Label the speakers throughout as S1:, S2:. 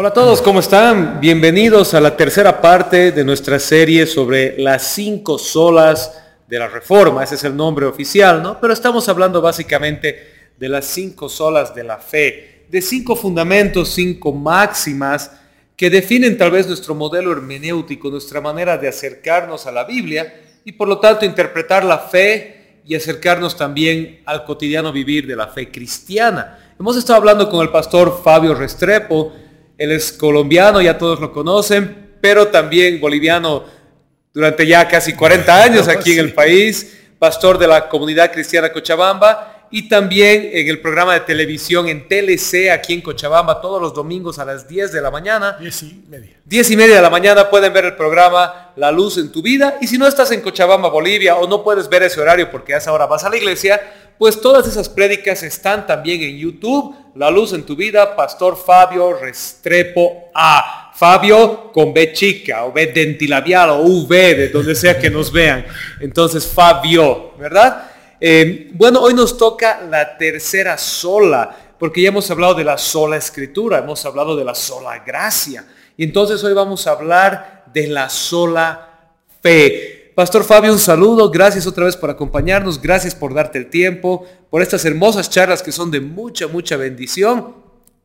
S1: Hola a todos, ¿cómo están? Bienvenidos a la tercera parte de nuestra serie sobre las cinco solas de la reforma. Ese es el nombre oficial, ¿no? Pero estamos hablando básicamente de las cinco solas de la fe, de cinco fundamentos, cinco máximas que definen tal vez nuestro modelo hermenéutico, nuestra manera de acercarnos a la Biblia y por lo tanto interpretar la fe y acercarnos también al cotidiano vivir de la fe cristiana. Hemos estado hablando con el pastor Fabio Restrepo, él es colombiano, ya todos lo conocen, pero también boliviano durante ya casi 40 años aquí en el país, pastor de la comunidad cristiana Cochabamba y también en el programa de televisión en TLC aquí en Cochabamba todos los domingos a las 10 de la mañana.
S2: 10 y media.
S1: 10 y media de la mañana pueden ver el programa La Luz en tu vida y si no estás en Cochabamba, Bolivia o no puedes ver ese horario porque a esa hora vas a la iglesia, pues todas esas prédicas están también en YouTube. La luz en tu vida, Pastor Fabio Restrepo A. Fabio con B chica o B dentilabial o V, de donde sea que nos vean. Entonces, Fabio, ¿verdad? Eh, bueno, hoy nos toca la tercera sola, porque ya hemos hablado de la sola escritura, hemos hablado de la sola gracia. Y entonces hoy vamos a hablar de la sola fe. Pastor Fabio, un saludo. Gracias otra vez por acompañarnos. Gracias por darte el tiempo, por estas hermosas charlas que son de mucha, mucha bendición.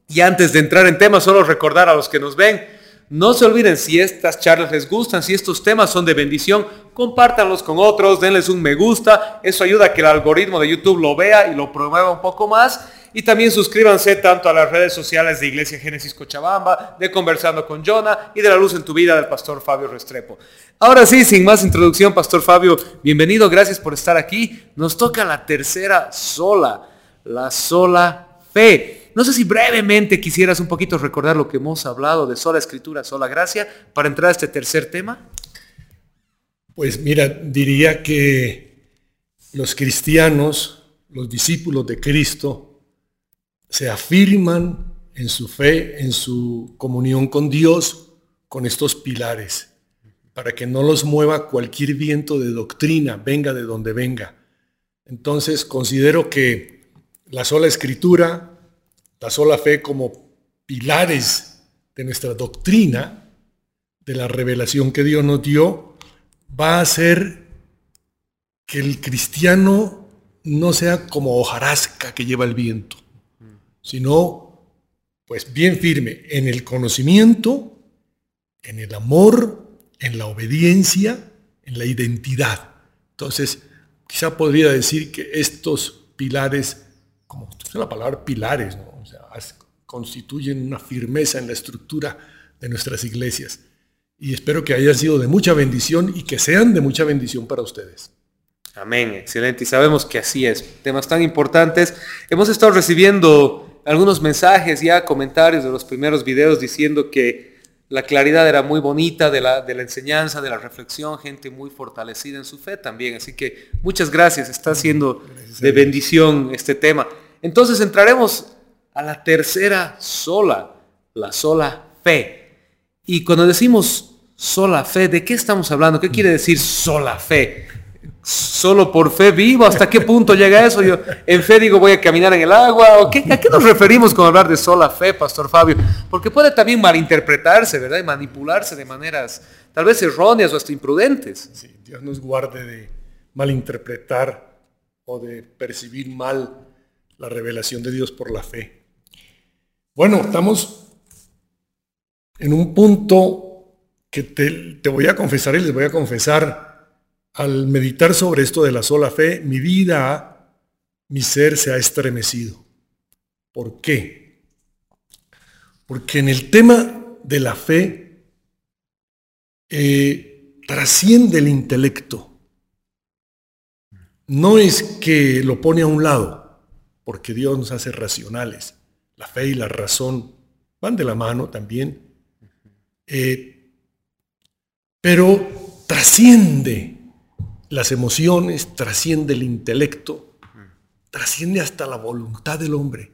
S1: Y antes de entrar en temas, solo recordar a los que nos ven, no se olviden si estas charlas les gustan, si estos temas son de bendición, compártanlos con otros, denles un me gusta. Eso ayuda a que el algoritmo de YouTube lo vea y lo promueva un poco más. Y también suscríbanse tanto a las redes sociales de Iglesia Génesis Cochabamba, de Conversando con Jonah y de La Luz en tu Vida del Pastor Fabio Restrepo. Ahora sí, sin más introducción, Pastor Fabio, bienvenido, gracias por estar aquí. Nos toca la tercera sola, la sola fe. No sé si brevemente quisieras un poquito recordar lo que hemos hablado de sola escritura, sola gracia, para entrar a este tercer tema.
S2: Pues mira, diría que los cristianos, los discípulos de Cristo, se afirman en su fe, en su comunión con Dios, con estos pilares, para que no los mueva cualquier viento de doctrina, venga de donde venga. Entonces considero que la sola escritura, la sola fe como pilares de nuestra doctrina, de la revelación que Dios nos dio, va a hacer que el cristiano no sea como hojarasca que lleva el viento sino pues bien firme en el conocimiento, en el amor, en la obediencia, en la identidad. Entonces, quizá podría decir que estos pilares, como es la palabra pilares, constituyen una firmeza en la estructura de nuestras iglesias. Y espero que hayan sido de mucha bendición y que sean de mucha bendición para ustedes.
S1: Amén, excelente. Y sabemos que así es. Temas tan importantes. Hemos estado recibiendo algunos mensajes ya, comentarios de los primeros videos diciendo que la claridad era muy bonita de la, de la enseñanza, de la reflexión, gente muy fortalecida en su fe también. Así que muchas gracias, está siendo de bendición este tema. Entonces entraremos a la tercera sola, la sola fe. Y cuando decimos sola fe, ¿de qué estamos hablando? ¿Qué quiere decir sola fe? Solo por fe vivo, ¿hasta qué punto llega eso? Yo en fe digo voy a caminar en el agua, ¿o qué, ¿a qué nos referimos con hablar de sola fe, Pastor Fabio? Porque puede también malinterpretarse, ¿verdad? Y manipularse de maneras tal vez erróneas o hasta imprudentes.
S2: Sí, Dios nos guarde de malinterpretar o de percibir mal la revelación de Dios por la fe. Bueno, estamos en un punto que te, te voy a confesar y les voy a confesar al meditar sobre esto de la sola fe, mi vida, mi ser se ha estremecido. ¿Por qué? Porque en el tema de la fe eh, trasciende el intelecto. No es que lo pone a un lado, porque Dios nos hace racionales. La fe y la razón van de la mano también. Eh, pero trasciende las emociones, trasciende el intelecto, trasciende hasta la voluntad del hombre.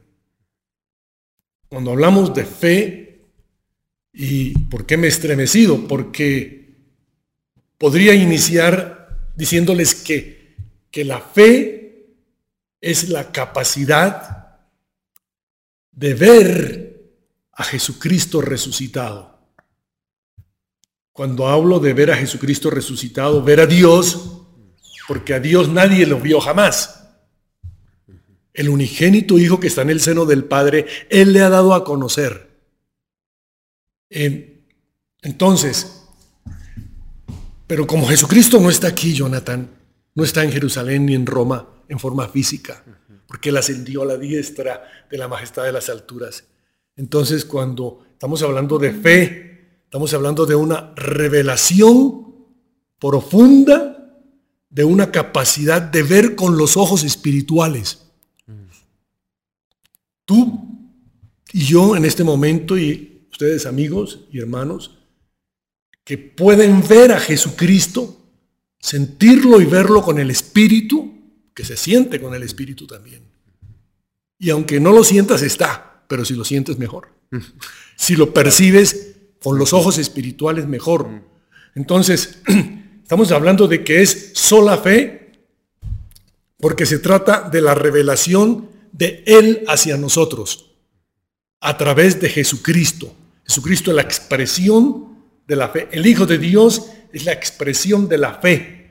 S2: Cuando hablamos de fe, ¿y por qué me he estremecido? Porque podría iniciar diciéndoles que, que la fe es la capacidad de ver a Jesucristo resucitado. Cuando hablo de ver a Jesucristo resucitado, ver a Dios, porque a Dios nadie lo vio jamás. El unigénito Hijo que está en el seno del Padre, Él le ha dado a conocer. Eh, entonces, pero como Jesucristo no está aquí, Jonathan, no está en Jerusalén ni en Roma en forma física, porque Él ascendió a la diestra de la majestad de las alturas. Entonces, cuando estamos hablando de fe, estamos hablando de una revelación profunda, de una capacidad de ver con los ojos espirituales. Tú y yo en este momento, y ustedes amigos y hermanos, que pueden ver a Jesucristo, sentirlo y verlo con el Espíritu, que se siente con el Espíritu también. Y aunque no lo sientas, está, pero si lo sientes mejor. Si lo percibes con los ojos espirituales, mejor. Entonces, estamos hablando de que es sola fe, porque se trata de la revelación de Él hacia nosotros, a través de Jesucristo. Jesucristo es la expresión de la fe. El Hijo de Dios es la expresión de la fe,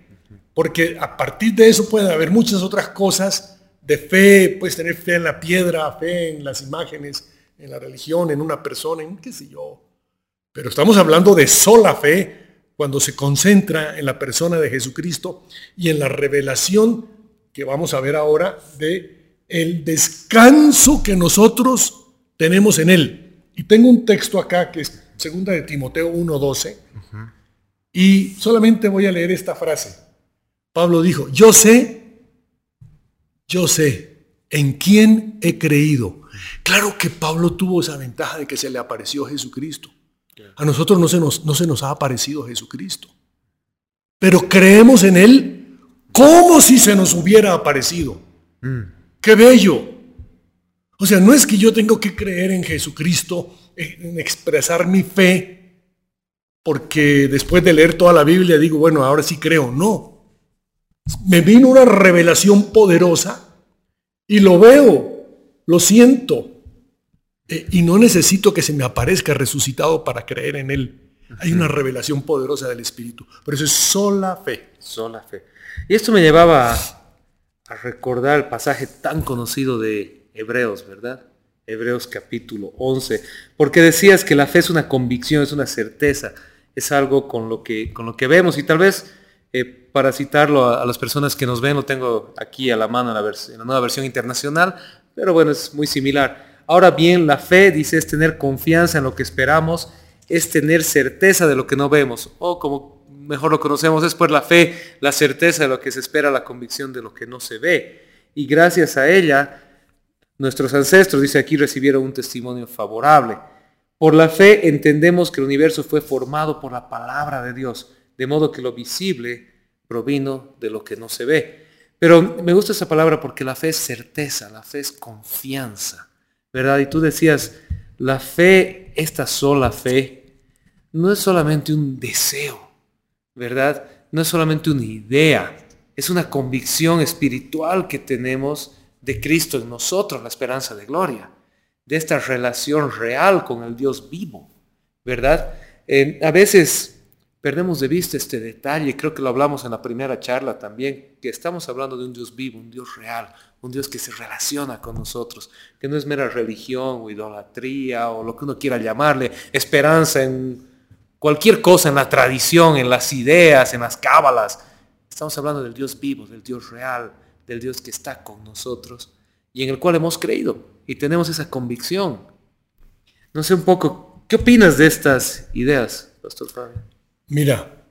S2: porque a partir de eso puede haber muchas otras cosas de fe, puedes tener fe en la piedra, fe en las imágenes, en la religión, en una persona, en qué sé yo. Pero estamos hablando de sola fe cuando se concentra en la persona de Jesucristo y en la revelación que vamos a ver ahora de el descanso que nosotros tenemos en Él. Y tengo un texto acá que es segunda de Timoteo 1.12. Y solamente voy a leer esta frase. Pablo dijo, yo sé, yo sé en quién he creído. Claro que Pablo tuvo esa ventaja de que se le apareció Jesucristo. A nosotros no se nos, no se nos ha aparecido Jesucristo. Pero creemos en Él como si se nos hubiera aparecido. Mm. ¡Qué bello! O sea, no es que yo tengo que creer en Jesucristo, en expresar mi fe, porque después de leer toda la Biblia digo, bueno, ahora sí creo. No. Me vino una revelación poderosa y lo veo, lo siento. Eh, y no necesito que se me aparezca resucitado para creer en Él. Hay una revelación poderosa del Espíritu. Pero eso es sola fe.
S1: Sola fe. Y esto me llevaba a a recordar el pasaje tan conocido de Hebreos, ¿verdad? Hebreos capítulo 11, porque decías que la fe es una convicción, es una certeza, es algo con lo que, con lo que vemos y tal vez eh, para citarlo a, las personas que nos ven, lo tengo aquí a la mano en la, en la nueva versión internacional, pero bueno, es muy similar. Ahora bien, la fe, dice, es tener confianza en lo que esperamos, es tener certeza de lo que no vemos, o como mejor lo conocemos, es por la fe, la certeza de lo que se espera, la convicción de lo que no se ve. Y gracias a ella, nuestros ancestros, dice aquí, recibieron un testimonio favorable. Por la fe entendemos que el universo fue formado por la palabra de Dios, de modo que lo visible provino de lo que no se ve. Pero me gusta esa palabra porque la fe es certeza, la fe es confianza, ¿verdad? Y tú decías, la fe, esta sola fe, no es solamente un deseo, ¿verdad? No es solamente una idea, es una convicción espiritual que tenemos de Cristo en nosotros, la esperanza de gloria, de esta relación real con el Dios vivo, ¿verdad? a veces perdemos de vista este detalle, creo que lo hablamos en la primera charla también, que estamos hablando de un Dios vivo, un Dios real, un Dios que se relaciona con nosotros, que no es mera religión o idolatría o lo que uno quiera llamarle, esperanza en cualquier cosa en la tradición, en las ideas, en las cábalas. Estamos hablando del Dios vivo, del Dios real, del Dios que está con nosotros y en el cual hemos creído y tenemos esa convicción. No sé un poco, ¿qué opinas de estas ideas, Pastor Fabio?
S2: Mira,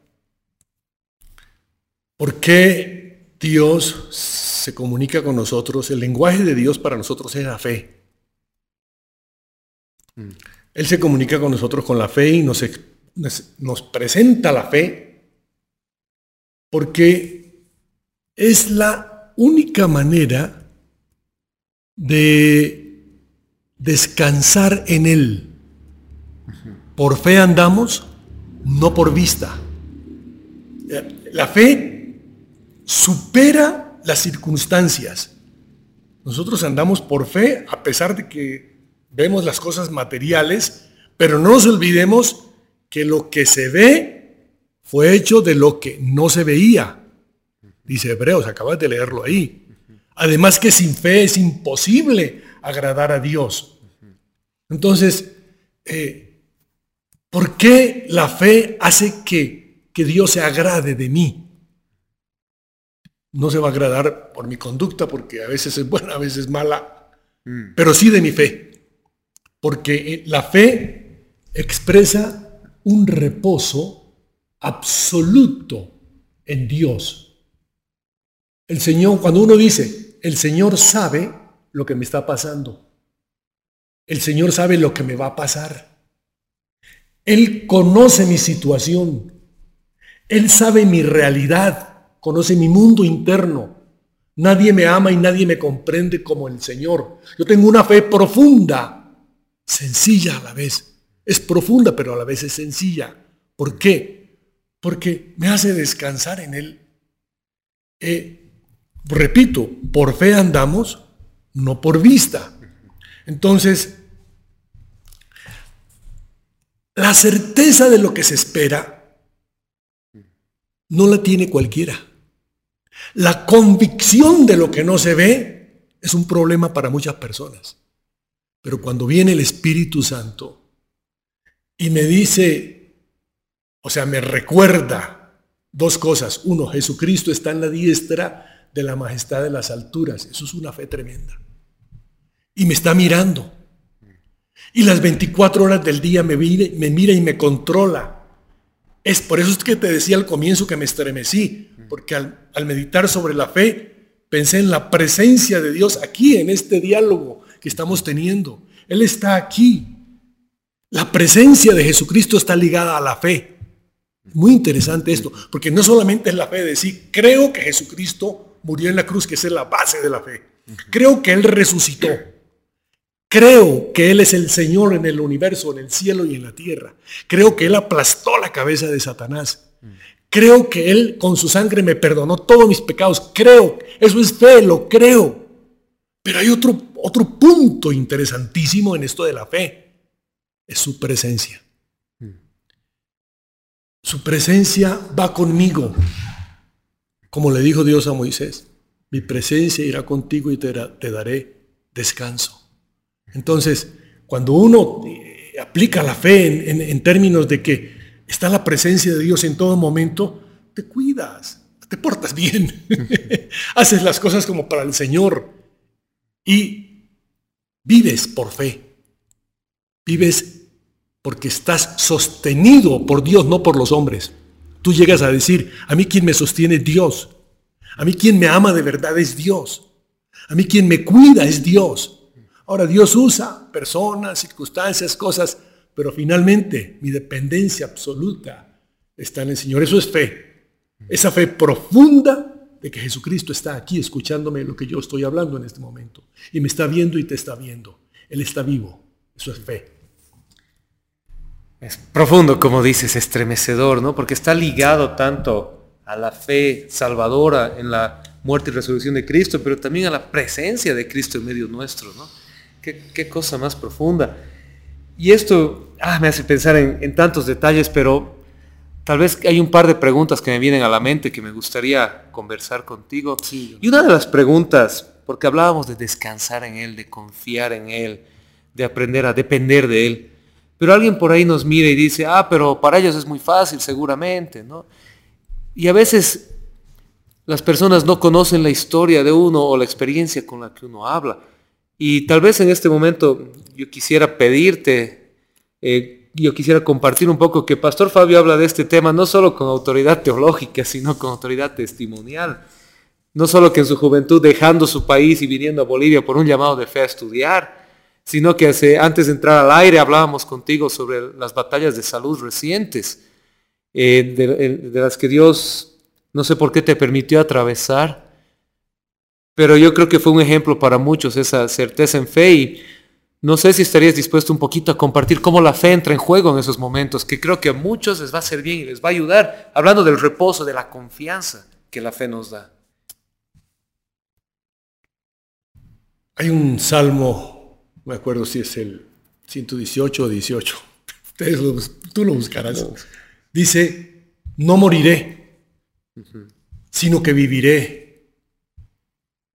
S2: ¿por qué Dios se comunica con nosotros? El lenguaje de Dios para nosotros es la fe. Mm. Él se comunica con nosotros con la fe y nos, nos presenta la fe porque es la única manera de descansar en Él. Por fe andamos, no por vista. La fe supera las circunstancias. Nosotros andamos por fe a pesar de que vemos las cosas materiales, pero no nos olvidemos que lo que se ve fue hecho de lo que no se veía. Dice Hebreos, acabas de leerlo ahí. Además que sin fe es imposible agradar a Dios. Entonces, eh, ¿por qué la fe hace que, que Dios se agrade de mí? No se va a agradar por mi conducta, porque a veces es buena, a veces es mala, mm. pero sí de mi fe. Porque eh, la fe expresa un reposo absoluto en Dios. El Señor, cuando uno dice, el Señor sabe lo que me está pasando. El Señor sabe lo que me va a pasar. Él conoce mi situación. Él sabe mi realidad, conoce mi mundo interno. Nadie me ama y nadie me comprende como el Señor. Yo tengo una fe profunda, sencilla a la vez. Es profunda, pero a la vez es sencilla. ¿Por qué? Porque me hace descansar en Él. Eh, repito, por fe andamos, no por vista. Entonces, la certeza de lo que se espera no la tiene cualquiera. La convicción de lo que no se ve es un problema para muchas personas. Pero cuando viene el Espíritu Santo y me dice, o sea, me recuerda dos cosas. Uno, Jesucristo está en la diestra de la majestad de las alturas. Eso es una fe tremenda. Y me está mirando. Y las 24 horas del día me, me mira y me controla. Es por eso es que te decía al comienzo que me estremecí, porque al, al meditar sobre la fe, pensé en la presencia de Dios aquí, en este diálogo que estamos teniendo. Él está aquí. La presencia de Jesucristo está ligada a la fe. Muy interesante esto, porque no solamente es la fe de decir, creo que Jesucristo murió en la cruz, que es la base de la fe. Creo que Él resucitó. Creo que Él es el Señor en el universo, en el cielo y en la tierra. Creo que Él aplastó la cabeza de Satanás. Creo que Él con su sangre me perdonó todos mis pecados. Creo, eso es fe, lo creo. Pero hay otro, otro punto interesantísimo en esto de la fe. Es su presencia. Su presencia va conmigo. Como le dijo Dios a Moisés, mi presencia irá contigo y te, daré descanso. Entonces, cuando uno eh, aplica la fe en, términos de que está la presencia de Dios en todo momento, te cuidas, te portas bien, haces las cosas como para el Señor y vives por fe. Vives porque estás sostenido por Dios, no por los hombres. Tú llegas a decir, a mí quien me sostiene es Dios. A mí quien me ama de verdad es Dios. A mí quien me cuida es Dios. Ahora Dios usa personas, circunstancias, cosas, pero finalmente mi dependencia absoluta está en el Señor. Eso es fe. Esa fe profunda de que Jesucristo está aquí escuchándome lo que yo estoy hablando en este momento. Y me está viendo y te está viendo. Él está vivo. Eso es fe.
S1: Es profundo, como dices, estremecedor, ¿no? Porque está ligado tanto a la fe salvadora en la muerte y resurrección de Cristo, pero también a la presencia de Cristo en medio nuestro, ¿no? Qué, cosa más profunda. Y esto ah, me hace pensar en, tantos detalles, pero tal vez hay un par de preguntas que me vienen a la mente que me gustaría conversar contigo. Y una de las preguntas, porque hablábamos de descansar en Él, de confiar en Él, de aprender a depender de Él. Pero alguien por ahí nos mira y dice, ah, pero para ellos es muy fácil, seguramente, ¿no? Y a veces las personas no conocen la historia de uno o la experiencia con la que uno habla. Y tal vez en este momento yo quisiera pedirte, eh, yo quisiera compartir un poco que Pastor Fabio habla de este tema no solo con autoridad teológica, sino con autoridad testimonial. No solo que en su juventud dejando su país y viniendo a Bolivia por un llamado de fe a estudiar, sino que hace, antes de entrar al aire hablábamos contigo sobre las batallas de salud recientes, eh, de, las que Dios no sé por qué te permitió atravesar, pero yo creo que fue un ejemplo para muchos esa certeza en fe y no sé si estarías dispuesto un poquito a compartir cómo la fe entra en juego en esos momentos, que creo que a muchos les va a ser bien y les va a ayudar, hablando del reposo, de la confianza que la fe nos da.
S2: Hay un salmo me acuerdo si es el 118 o 18. Ustedes tú lo buscarás. Dice, no moriré, sino que viviré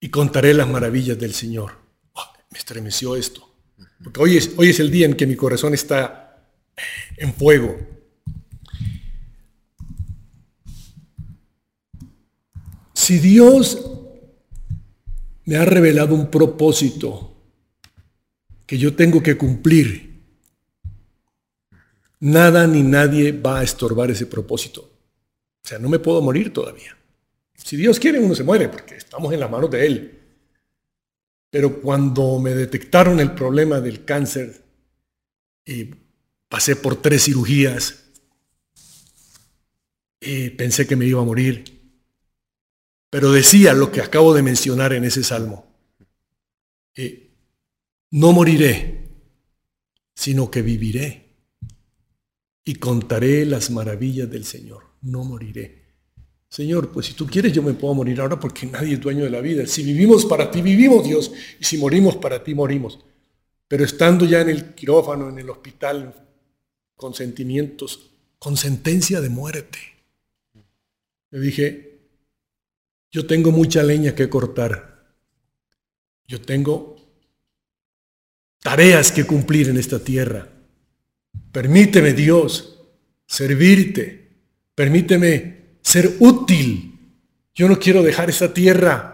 S2: y contaré las maravillas del Señor. Ah, me estremeció esto. Porque hoy es, hoy es el día en que mi corazón está en fuego. Si Dios me ha revelado un propósito que yo tengo que cumplir, nada ni nadie va a estorbar ese propósito. O sea, no me puedo morir todavía. Si Dios quiere, uno se muere porque estamos en las manos de Él. Pero cuando me detectaron el problema del cáncer y pasé por tres cirugías y pensé que me iba a morir, pero decía lo que acabo de mencionar en ese salmo. no moriré, sino que viviré y contaré las maravillas del Señor. No moriré. Señor, pues si tú quieres yo me puedo morir ahora porque nadie es dueño de la vida. Si vivimos para ti, vivimos Dios. Y si morimos para ti, morimos. Pero estando ya en el quirófano, en el hospital, con sentimientos, con sentencia de muerte, le dije, yo tengo mucha leña que cortar. Yo tengo tareas que cumplir en esta tierra. Permíteme, Dios, servirte. Permíteme ser útil. Yo no quiero dejar esta tierra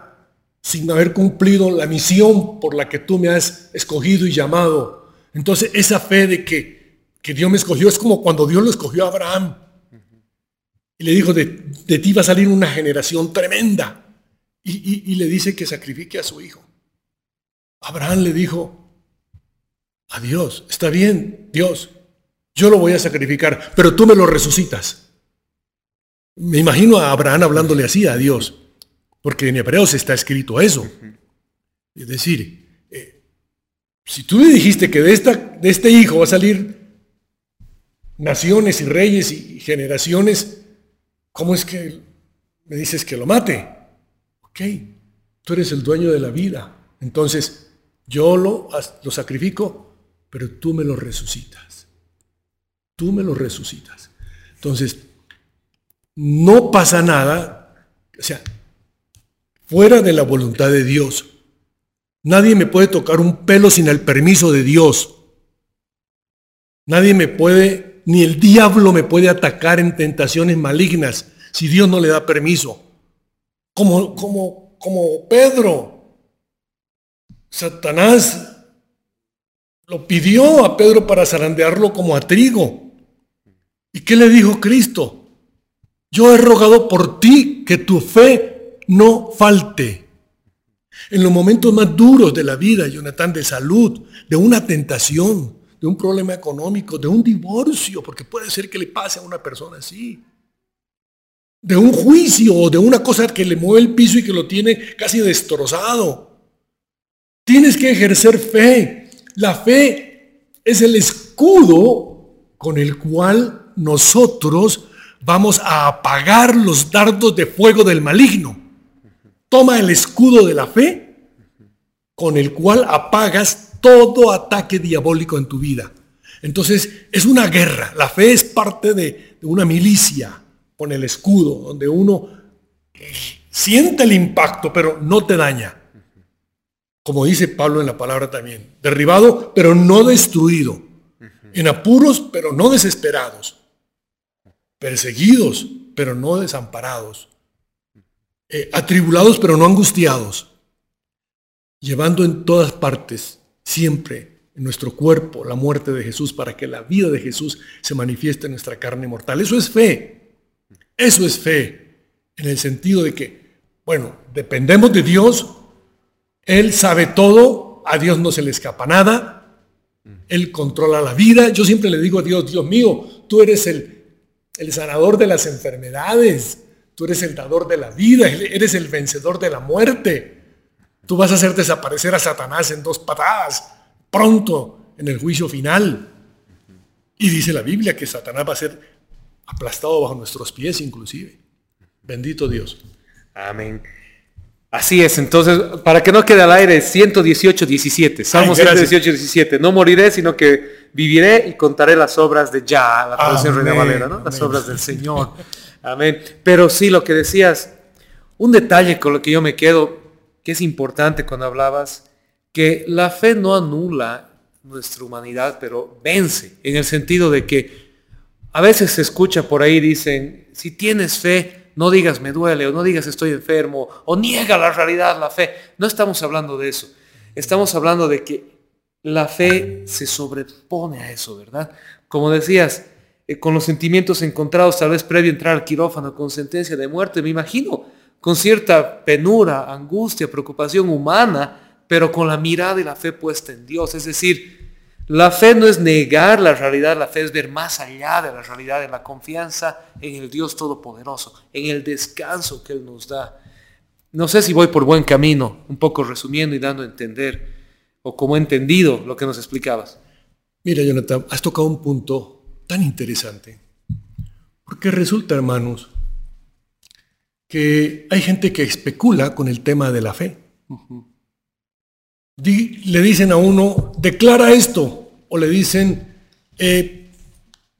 S2: sin haber cumplido la misión por la que tú me has escogido y llamado. Entonces esa fe de que, Dios me escogió es como cuando Dios lo escogió a Abraham. Y le dijo, de, ti va a salir una generación tremenda. Y, y le dice que sacrifique a su hijo. Abraham le dijo a Dios, está bien, Dios, yo lo voy a sacrificar, pero tú me lo resucitas. Me imagino a Abraham hablándole así a Dios, porque en Hebreos está escrito eso. Es decir, eh, si tú le dijiste que de, esta, de este hijo va a salir naciones y reyes y generaciones, ¿cómo es que me dices que lo mate? Ok, tú eres el dueño de la vida. Entonces, yo lo, lo sacrifico, pero tú me lo resucitas. Tú me lo resucitas. Entonces, no pasa nada, o sea, fuera de la voluntad de Dios. Nadie me puede tocar un pelo sin el permiso de Dios. Nadie me puede, ni el diablo me puede atacar en tentaciones malignas si Dios no le da permiso. Como, como, como Pedro. Satanás lo pidió a Pedro para zarandearlo como a trigo. ¿Y qué le dijo Cristo? Yo he rogado por ti que tu fe no falte. En los momentos más duros de la vida, Jonathan, de salud, de una tentación, de un problema económico, de un divorcio, porque puede ser que le pase a una persona así, de un juicio o de una cosa que le mueve el piso y que lo tiene casi destrozado. Tienes que ejercer fe. La fe es el escudo con el cual nosotros vamos a apagar los dardos de fuego del maligno. Toma el escudo de la fe con el cual apagas todo ataque diabólico en tu vida. Entonces es una guerra. La fe es parte de, una milicia con el escudo, donde uno siente el impacto, pero no te daña. Como dice Pablo en la palabra también. Derribado, pero no destruido. En apuros, pero no desesperados perseguidos, pero no desamparados, eh, atribulados, pero no angustiados, llevando en todas partes, siempre en nuestro cuerpo, la muerte de Jesús, para que la vida de Jesús se manifieste en nuestra carne mortal. Eso es fe. Eso es fe, en el sentido de que, bueno, dependemos de Dios, Él sabe todo, a Dios no se le escapa nada, Él controla la vida. Yo siempre le digo a Dios, Dios mío, tú eres el el sanador de las enfermedades. Tú eres el dador de la vida, eres el vencedor de la muerte. Tú vas a hacer desaparecer a Satanás en dos patadas, pronto, en el juicio final. Y dice la Biblia que Satanás va a ser aplastado bajo nuestros pies inclusive. Bendito Dios.
S1: Amén. Así es, entonces, para que no quede al aire, 118, 17, Salmo 118, 17, no moriré, sino que viviré y contaré las obras de ya, la traducción Reina Valera, ¿no? Las obras del Señor. Amén. Pero sí, lo que decías, un detalle con lo que yo me quedo, que es importante cuando hablabas, que la fe no anula nuestra humanidad, pero vence, en el sentido de que a veces se escucha por ahí, dicen, si tienes fe, no digas me duele o no digas estoy enfermo o niega la realidad, la fe. No estamos hablando de eso. Estamos hablando de que la fe se sobrepone a eso, ¿verdad? Como decías, eh, con los sentimientos encontrados tal vez previo a entrar al quirófano con sentencia de muerte, me imagino, con cierta penura, angustia, preocupación humana, pero con la mirada y la fe puesta en Dios. Es decir, la fe no es negar la realidad, la fe es ver más allá de la realidad, en la confianza en el Dios Todopoderoso, en el descanso que Él nos da. No sé si voy por buen camino, un poco resumiendo y dando a entender, o como he entendido lo que nos explicabas.
S2: Mira, Jonathan, has tocado un punto tan interesante, porque resulta, hermanos, que hay gente que especula con el tema de la fe le dicen a uno, declara esto, o le dicen, eh,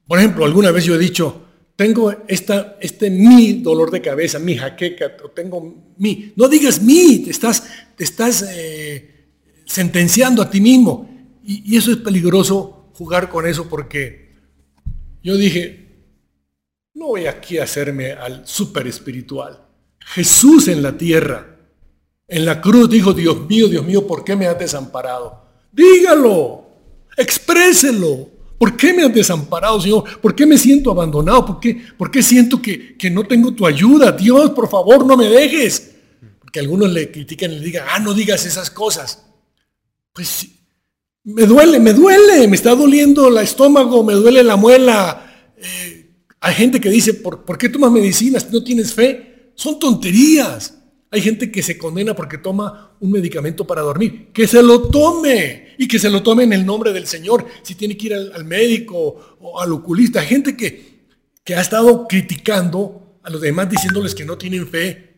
S2: por ejemplo, alguna vez yo he dicho, tengo esta, este mi dolor de cabeza, mi jaqueca, tengo mi. No digas mi, te estás, te estás eh, sentenciando a ti mismo. Y, eso es peligroso jugar con eso porque yo dije, no voy aquí a hacerme al súper espiritual. Jesús en la tierra en la cruz dijo, Dios mío, Dios mío, ¿por qué me has desamparado? Dígalo, expréselo. ¿Por qué me has desamparado, Señor? ¿Por qué me siento abandonado? ¿Por qué, por qué siento que, que, no tengo tu ayuda? Dios, por favor, no me dejes. Porque algunos le critican y le digan, ah, no digas esas cosas. Pues me duele, me duele, me está doliendo el estómago, me duele la muela. Eh, hay gente que dice, ¿por, ¿por qué tomas medicinas? ¿No tienes fe? Son tonterías. Hay gente que se condena porque toma un medicamento para dormir. Que se lo tome y que se lo tome en el nombre del Señor. Si tiene que ir al, médico o al oculista. Gente que, que, ha estado criticando a los demás diciéndoles que no tienen fe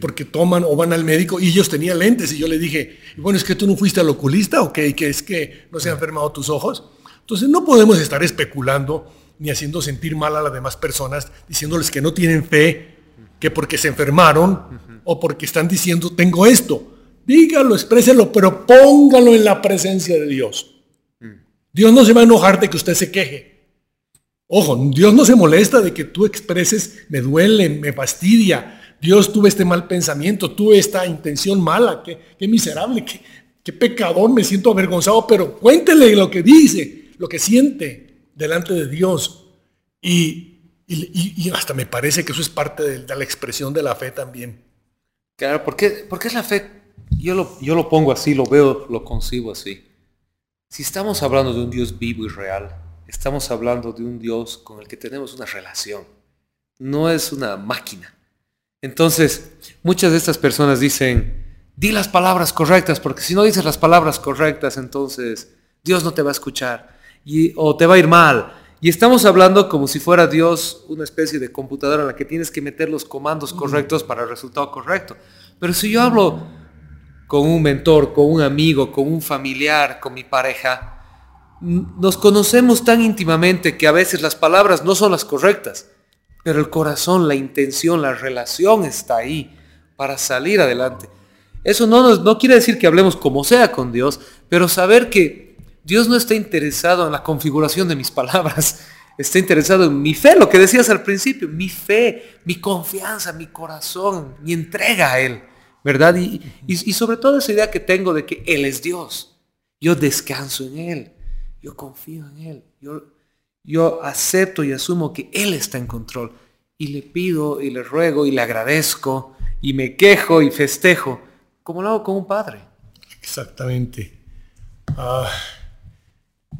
S2: porque toman o van al médico y ellos tenían lentes. Y yo le dije, bueno, es que tú no fuiste al oculista o que es que no se han enfermado tus ojos. Entonces no podemos estar especulando ni haciendo sentir mal a las demás personas diciéndoles que no tienen fe que porque se enfermaron o porque están diciendo tengo esto. Dígalo, expréselo, pero póngalo en la presencia de Dios. Dios no se va a enojar de que usted se queje. Ojo, Dios no se molesta de que tú expreses, me duele, me fastidia. Dios tuve este mal pensamiento, tuve esta intención mala, qué, miserable, qué, pecador, me siento avergonzado, pero cuéntele lo que dice, lo que siente delante de Dios. Y y, hasta me parece que eso es parte de, la expresión de la fe también.
S1: Claro, ¿por qué, es la fe? Yo lo, yo lo pongo así, lo veo, lo concibo así. Si estamos hablando de un Dios vivo y real, estamos hablando de un Dios con el que tenemos una relación. No es una máquina. Entonces, muchas de estas personas dicen, di las palabras correctas, porque si no dices las palabras correctas, entonces Dios no te va a escuchar y, o te va a ir mal. Y estamos hablando como si fuera Dios una especie de computadora en la que tienes que meter los comandos correctos para el resultado correcto. Pero si yo hablo con un mentor, con un amigo, con un familiar, con mi pareja, nos conocemos tan íntimamente que a veces las palabras no son las correctas, pero el corazón, la intención, la relación está ahí para salir adelante. Eso no, no quiere decir que hablemos como sea con Dios, pero saber que Dios no está interesado en la configuración de mis palabras, está interesado en mi fe, lo que decías al principio, mi fe, mi confianza, mi corazón, mi entrega a Él, ¿verdad? Y, sobre todo esa idea que tengo de que Él es Dios. Yo descanso en Él, yo confío en Él, yo, yo acepto y asumo que Él está en control. Y le pido y le ruego y le agradezco y me quejo y festejo, como lo hago con un padre.
S2: Exactamente. Ah,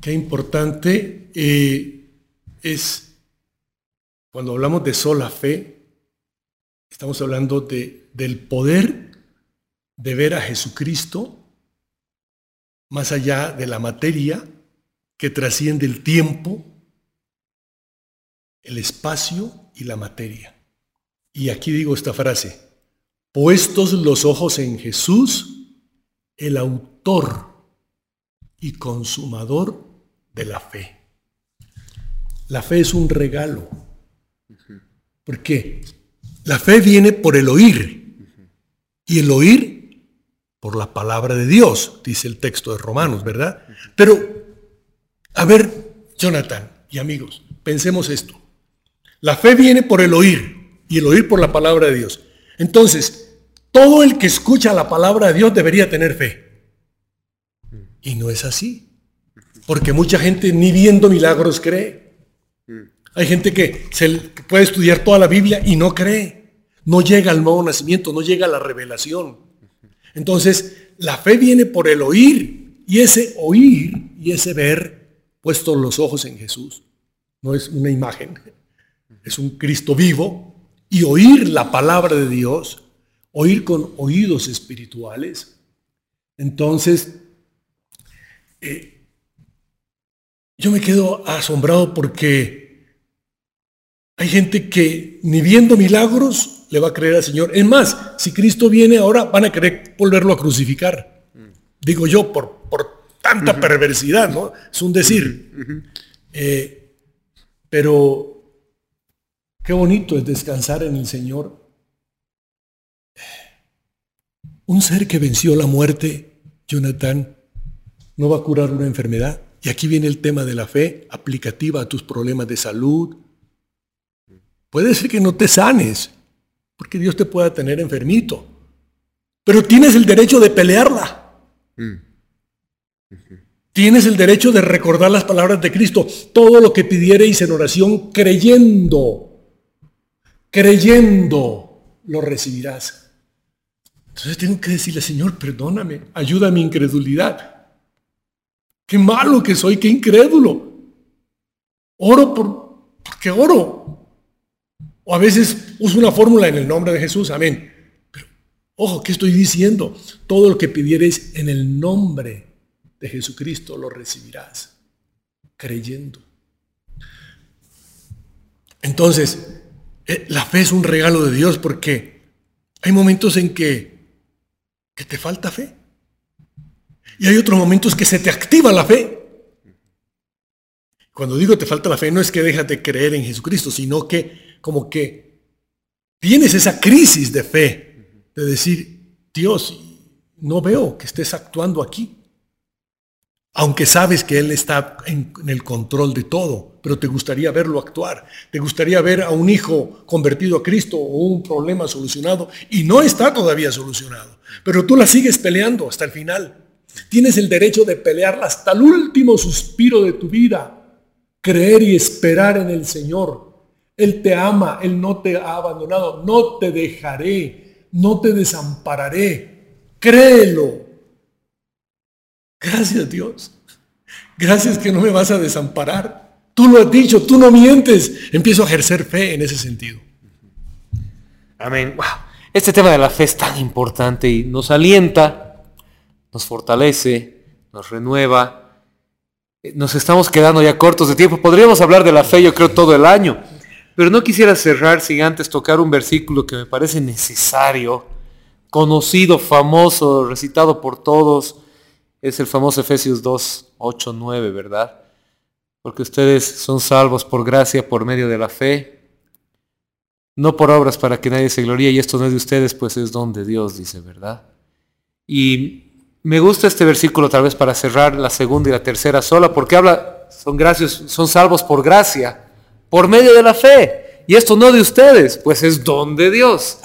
S2: Qué importante eh, es, cuando hablamos de sola fe, estamos hablando de, del poder de ver a Jesucristo más allá de la materia que trasciende el tiempo, el espacio y la materia. Y aquí digo esta frase, puestos los ojos en Jesús, el autor y consumador de la fe. La fe es un regalo. ¿Por qué? La fe viene por el oír. Y el oír por la palabra de Dios, dice el texto de Romanos, ¿verdad? Pero, a ver, Jonathan y amigos, pensemos esto. La fe viene por el oír y el oír por la palabra de Dios. Entonces, todo el que escucha la palabra de Dios debería tener fe. Y no es así. Porque mucha gente ni viendo milagros cree. Hay gente que se puede estudiar toda la Biblia y no cree. No llega al nuevo nacimiento, no llega a la revelación. Entonces, la fe viene por el oír. Y ese oír y ese ver, puesto los ojos en Jesús. No es una imagen, es un Cristo vivo. Y oír la palabra de Dios, oír con oídos espirituales. Entonces, eh, yo me quedo asombrado porque hay gente que ni viendo milagros le va a creer al Señor. Es más, si Cristo viene ahora, van a querer volverlo a crucificar. Digo yo, por, por tanta perversidad, ¿no? Es un decir. Eh, pero qué bonito es descansar en el Señor. Un ser que venció la muerte, Jonathan, no va a curar una enfermedad. Y aquí viene el tema de la fe aplicativa a tus problemas de salud. Puede ser que no te sanes, porque Dios te pueda tener enfermito, pero tienes el derecho de pelearla. Tienes el derecho de recordar las palabras de Cristo. Todo lo que pidiereis en oración, creyendo, creyendo, lo recibirás. Entonces tengo que decirle, Señor, perdóname, ayuda a mi incredulidad. Qué malo que soy, qué incrédulo. Oro por, porque oro. O a veces uso una fórmula en el nombre de Jesús, amén. Pero, ojo, ¿qué estoy diciendo? Todo lo que pidieres en el nombre de Jesucristo lo recibirás, creyendo. Entonces, eh, la fe es un regalo de Dios porque hay momentos en que, que te falta fe. Y hay otros momentos que se te activa la fe. Cuando digo te falta la fe, no es que dejas de creer en Jesucristo, sino que como que tienes esa crisis de fe, de decir, Dios, no veo que estés actuando aquí. Aunque sabes que Él está en, el control de todo, pero te gustaría verlo actuar. Te gustaría ver a un hijo convertido a Cristo o un problema solucionado y no está todavía solucionado. Pero tú la sigues peleando hasta el final. Tienes el derecho de pelearla hasta el último suspiro de tu vida. Creer y esperar en el Señor. Él te ama, Él no te ha abandonado. No te dejaré, no te desampararé. Créelo. Gracias Dios. Gracias que no me vas a desamparar. Tú lo has dicho, tú no mientes. Empiezo a ejercer fe en ese sentido.
S1: Amén. Este tema de la fe es tan importante y nos alienta nos fortalece, nos renueva. Eh, nos estamos quedando ya cortos de tiempo. Podríamos hablar de la fe, yo creo, todo el año. Pero no quisiera cerrar sin antes tocar un versículo que me parece necesario, conocido, famoso, recitado por todos. Es el famoso Efesios 2, 8, 9, ¿verdad? Porque ustedes son salvos por gracia, por medio de la fe, no por obras para que nadie se gloríe, y esto no es de ustedes, pues es don de Dios, dice, ¿verdad? Y me gusta este versículo tal vez para cerrar la segunda y la tercera sola, porque habla, son gracios, son salvos por gracia, por medio de la fe. Y esto no de ustedes, pues es don de Dios.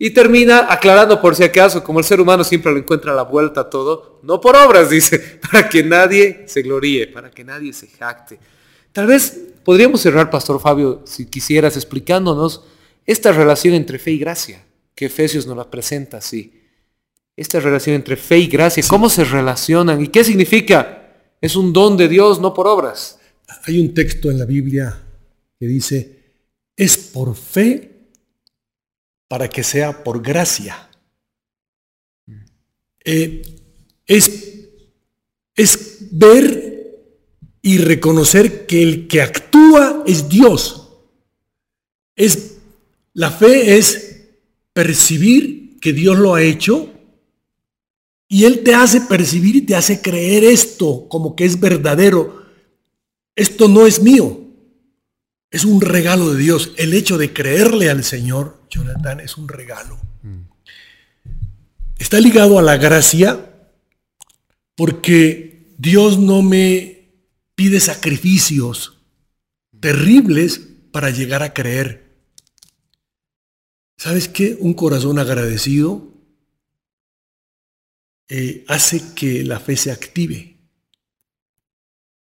S1: Y termina aclarando por si acaso, como el ser humano siempre lo encuentra la vuelta a todo, no por obras, dice, para que nadie se gloríe, para que nadie se jacte. Tal vez podríamos cerrar, Pastor Fabio, si quisieras, explicándonos esta relación entre fe y gracia, que Efesios nos la presenta así esta relación entre fe y gracia, cómo se relacionan y qué significa. Es un don de Dios, no por obras.
S2: Hay un texto en la Biblia que dice, es por fe para que sea por gracia. Eh, es, es ver y reconocer que el que actúa es Dios. Es, la fe es percibir que Dios lo ha hecho y Él te hace percibir y te hace creer esto como que es verdadero. Esto no es mío. Es un regalo de Dios. El hecho de creerle al Señor, Jonathan, es un regalo. Está ligado a la gracia porque Dios no me pide sacrificios terribles para llegar a creer. ¿Sabes qué? Un corazón agradecido eh, hace que la fe se active.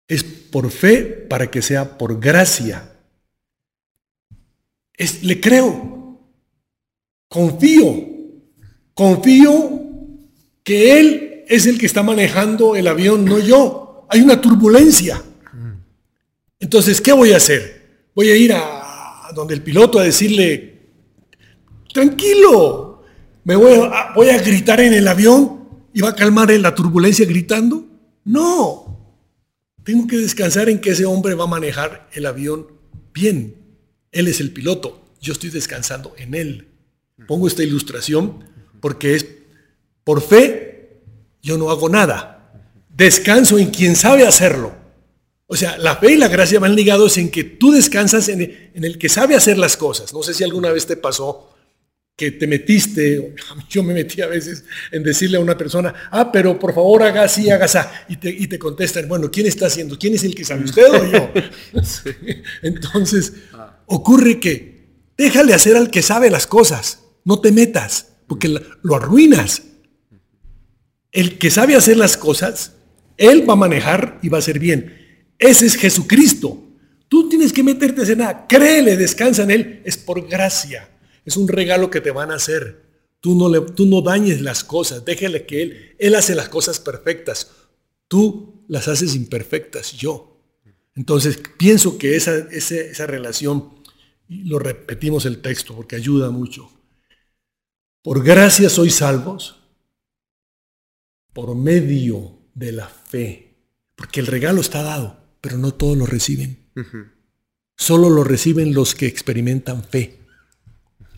S2: Es por fe para que sea por gracia. Es, le creo, confío, confío que Él es el que está manejando el avión, no yo. Hay una turbulencia. Entonces, ¿qué voy a hacer? Voy a ir a donde el piloto a decirle, tranquilo, me voy a, voy a gritar en el avión ¿Y va a calmar la turbulencia gritando? No. Tengo que descansar en que ese hombre va a manejar el avión bien. Él es el piloto. Yo estoy descansando en él. Pongo esta ilustración porque es por fe yo no hago nada. Descanso en quien sabe hacerlo. O sea, la fe y la gracia van ligados en que tú descansas en el, en el que sabe hacer las cosas. No sé si alguna vez te pasó que te metiste, yo me metí a veces en decirle a una persona, ah, pero por favor haga así, haga así, y te, y te contestan, bueno, ¿quién está haciendo? ¿Quién es el que sabe, usted o yo? Entonces, ah. Ocurre que déjale hacer al que sabe las cosas, no te metas, porque lo arruinas. El que sabe hacer las cosas, él va a manejar y va a hacer bien. Ese es Jesucristo. Tú tienes que meterte en nada, créele, descansa en él, es por gracia. Es un regalo que te van a hacer. Tú no, le, tú no dañes las cosas, déjale que Él, Él hace las cosas perfectas. Tú las haces imperfectas, yo. Entonces pienso que esa, esa, esa relación, y lo repetimos el texto porque ayuda mucho. Por gracia sois salvos, por medio de la fe. Porque el regalo está dado, pero no todos lo reciben. Solo lo reciben los que experimentan fe.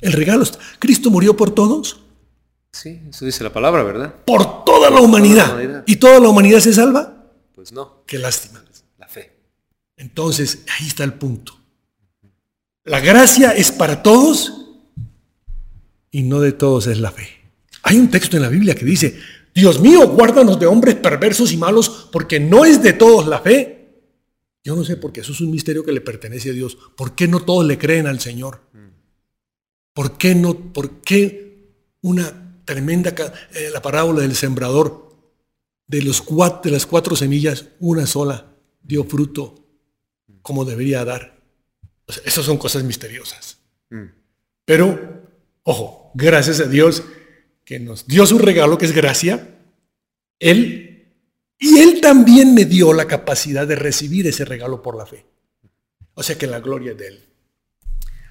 S2: El regalo está. Cristo murió por todos.
S1: Sí, eso dice la palabra, ¿verdad?
S2: Por toda la humanidad. ¿Y toda la humanidad se salva?
S1: Pues no.
S2: Qué lástima. Entonces, ahí está el punto. La gracia es para todos y no de todos es la fe. Hay un texto en la Biblia que dice, Dios mío, guárdanos de hombres perversos y malos, porque no es de todos la fe. Yo no sé, porque eso es un misterio que le pertenece a Dios. ¿Por qué no todos le creen al Señor? ¿Por qué no? ¿Por qué una tremenda eh, la parábola del sembrador de los cuatro, de las cuatro semillas una sola dio fruto como debería dar? esas son cosas misteriosas. Mm. Pero ojo, gracias a Dios que nos dio su regalo que es gracia. Él y él también me dio la capacidad de recibir ese regalo por la fe. O sea que la gloria es de él.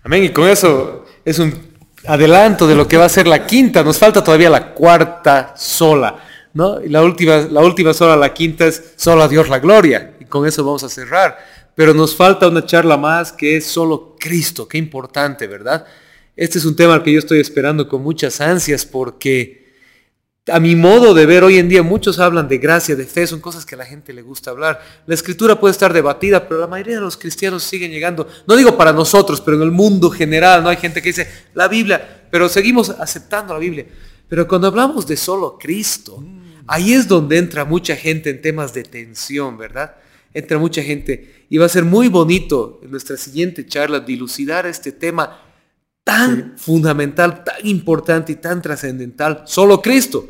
S1: Amén. Y con eso es un adelanto de lo que va a ser la quinta. Nos falta todavía la cuarta sola. ¿no? Y la última, la última sola, la quinta es solo a Dios la gloria. Y con eso vamos a cerrar. Pero nos falta una charla más que es solo Cristo. Qué importante, ¿verdad? Este es un tema al que yo estoy esperando con muchas ansias porque a mi modo de ver, hoy en día muchos hablan de gracia, de fe, son cosas que a la gente le gusta hablar. La escritura puede estar debatida, pero la mayoría de los cristianos siguen llegando, no digo para nosotros, pero en el mundo general, no hay gente que dice la Biblia, pero seguimos aceptando la Biblia. Pero cuando hablamos de solo Cristo, ahí es donde entra mucha gente en temas de tensión, ¿verdad? Entra mucha gente y va a ser muy bonito en nuestra siguiente charla dilucidar este tema tan fundamental, tan importante y tan trascendental, solo Cristo.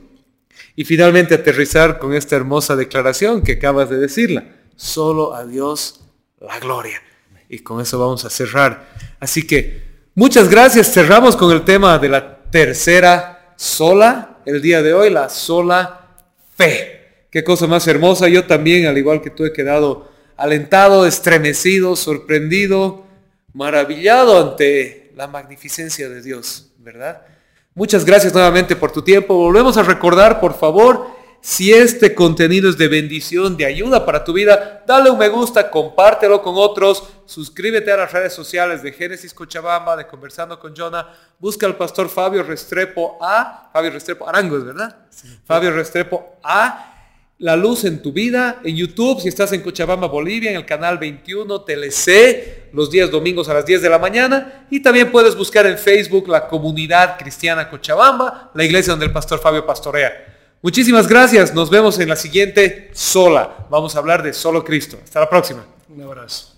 S1: Y finalmente aterrizar con esta hermosa declaración que acabas de decirla. Solo a Dios la gloria. Y con eso vamos a cerrar. Así que muchas gracias. Cerramos con el tema de la tercera sola, el día de hoy, la sola fe. Qué cosa más hermosa. Yo también, al igual que tú, he quedado alentado, estremecido, sorprendido, maravillado ante la magnificencia de Dios, ¿verdad? Muchas gracias nuevamente por tu tiempo. Volvemos a recordar, por favor, Si este contenido es de bendición, de ayuda para tu vida, dale un me gusta, compártelo con otros, suscríbete a las redes sociales de Génesis Cochabamba, de Conversando con Jonah, busca al pastor Fabio Restrepo A, Fabio Restrepo Arangos, ¿verdad? Fabio Restrepo A la luz en tu vida, en YouTube, si estás en Cochabamba, Bolivia, en el canal 21 TLC, los días domingos a las 10 de la mañana. Y también puedes buscar en Facebook la comunidad cristiana Cochabamba, la iglesia donde el pastor Fabio pastorea. Muchísimas gracias, nos vemos en la siguiente sola. Vamos a hablar de solo Cristo. Hasta la próxima.
S2: Un abrazo.